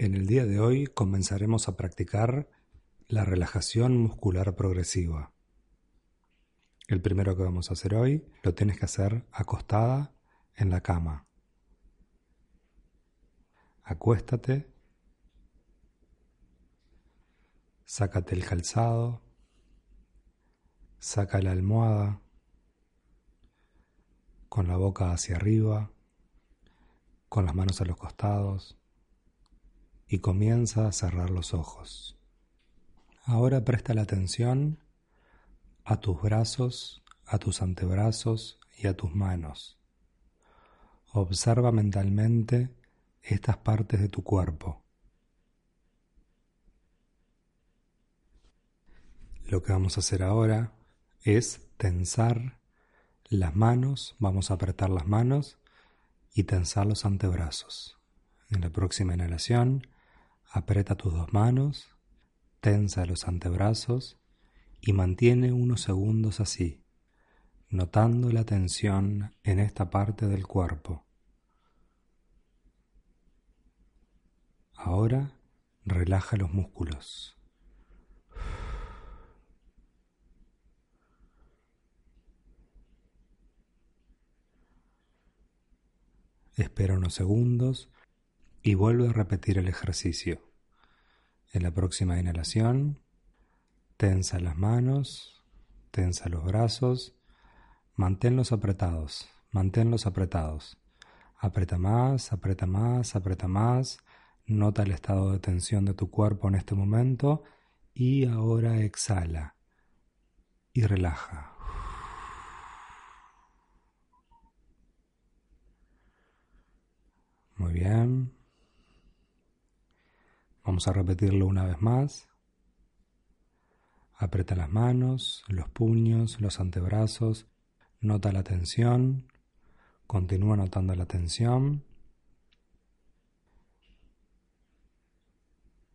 En el día de hoy comenzaremos a practicar la relajación muscular progresiva. El primero que vamos a hacer hoy lo tienes que hacer acostada en la cama. Acuéstate, sácate el calzado, saca la almohada. Con la boca hacia arriba, con las manos a los costados y comienza a cerrar los ojos. Ahora presta la atención a tus brazos, a tus antebrazos y a tus manos. Observa mentalmente estas partes de tu cuerpo. Lo que vamos a hacer ahora es tensar las manos, vamos a apretar las manos y tensar los antebrazos. En la próxima inhalación, aprieta tus dos manos, tensa los antebrazos y mantiene unos segundos así, notando la tensión en esta parte del cuerpo. Ahora relaja los músculos. Espera unos segundos y vuelve a repetir el ejercicio. En la próxima inhalación, tensa las manos, tensa los brazos, manténlos apretados, manténlos apretados. Apreta más, aprieta más, aprieta más. Nota el estado de tensión de tu cuerpo en este momento y ahora exhala y relaja. Muy bien. Vamos a repetirlo una vez más. Aprieta las manos, los puños, los antebrazos. Nota la tensión. Continúa notando la tensión.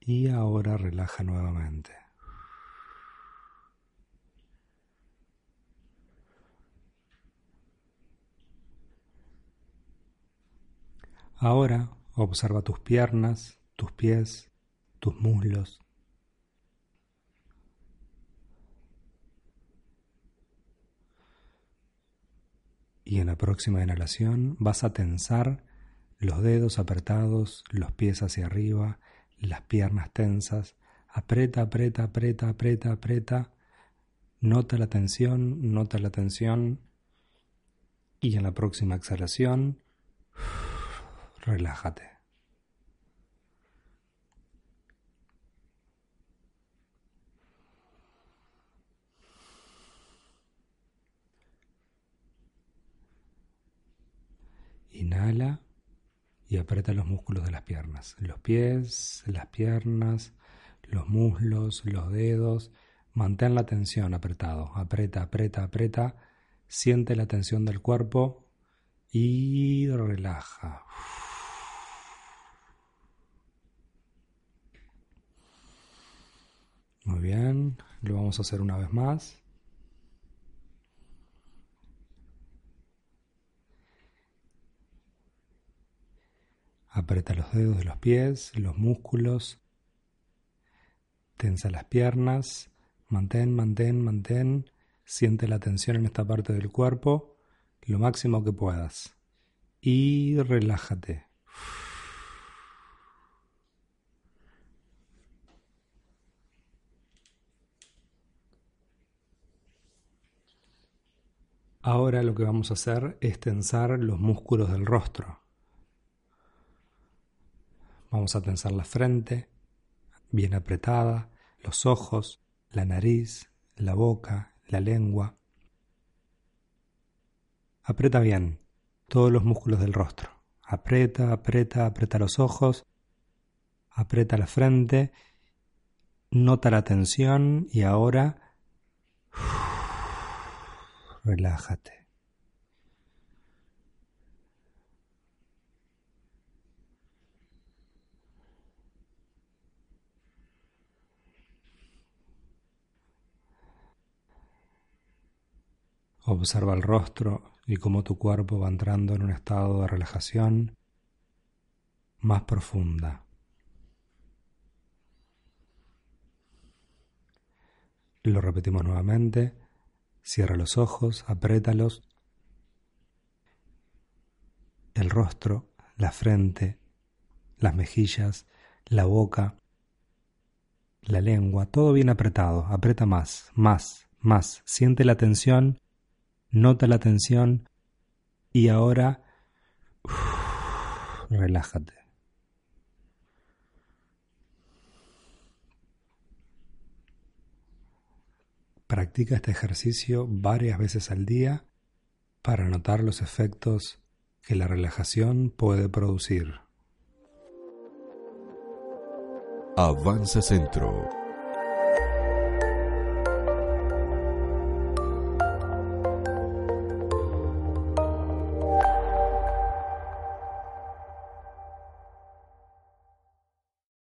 Y ahora relaja nuevamente. Ahora observa tus piernas, tus pies, tus muslos. Y en la próxima inhalación vas a tensar los dedos apretados, los pies hacia arriba, las piernas tensas. Aprieta, aprieta, aprieta, aprieta, aprieta. Nota la tensión, nota la tensión. Y en la próxima exhalación, relájate. Inhala y aprieta los músculos de las piernas, los pies, las piernas, los muslos, los dedos. Mantén la tensión apretado, aprieta, aprieta, aprieta. Siente la tensión del cuerpo y relaja. Muy bien, lo vamos a hacer una vez más. Aprieta los dedos de los pies, los músculos. Tensa las piernas. Mantén, mantén, mantén. Siente la tensión en esta parte del cuerpo lo máximo que puedas. Y relájate. Ahora lo que vamos a hacer es tensar los músculos del rostro. Vamos a tensar la frente, bien apretada, los ojos, la nariz, la boca, la lengua. Aprieta bien todos los músculos del rostro. Aprieta, aprieta, aprieta los ojos. Aprieta la frente, nota la tensión y ahora relájate. Observa el rostro y cómo tu cuerpo va entrando en un estado de relajación más profunda. Lo repetimos nuevamente. Cierra los ojos, apriétalos. El rostro, la frente, las mejillas, la boca, la lengua, todo bien apretado. Aprieta más, más, más. Siente la tensión nota la tensión y ahora relájate. Practica este ejercicio varias veces al día para notar los efectos que la relajación puede producir. Avanza Centro